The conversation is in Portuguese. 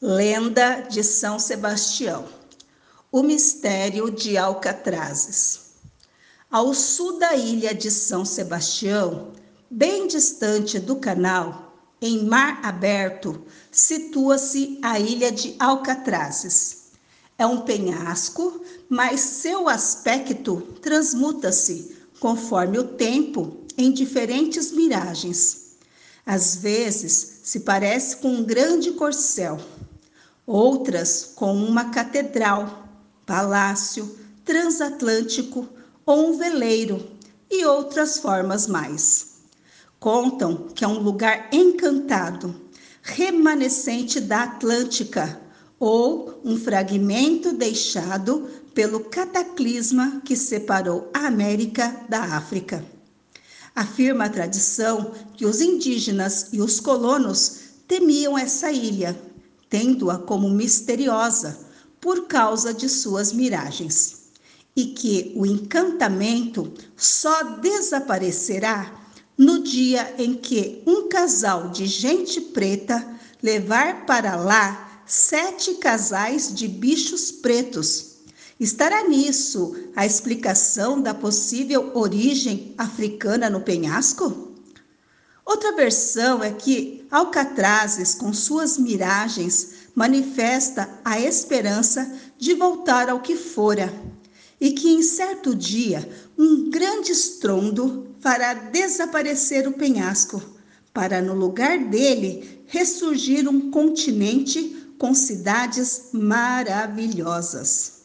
Lenda de São Sebastião. O mistério de Alcatrazes. Ao sul da ilha de São Sebastião, bem distante do canal, em mar aberto, situa-se a ilha de Alcatrazes. É um penhasco, mas seu aspecto transmuta-se conforme o tempo em diferentes miragens. Às vezes se parece com um grande corcel, outras com uma catedral, palácio, transatlântico ou um veleiro e outras formas mais. Contam que é um lugar encantado, remanescente da Atlântica ou um fragmento deixado pelo cataclisma que separou a América da África. Afirma a tradição que os indígenas e os colonos temiam essa ilha tendo-a como misteriosa por causa de suas miragens, e que o encantamento só desaparecerá no dia em que um casal de gente preta levar para lá sete casais de bichos pretos. Estará nisso a explicação da possível origem africana no penhasco? Outra versão é que Alcatrazes, com suas miragens, manifesta a esperança de voltar ao que fora, e que em certo dia um grande estrondo fará desaparecer o penhasco, para no lugar dele ressurgir um continente com cidades maravilhosas.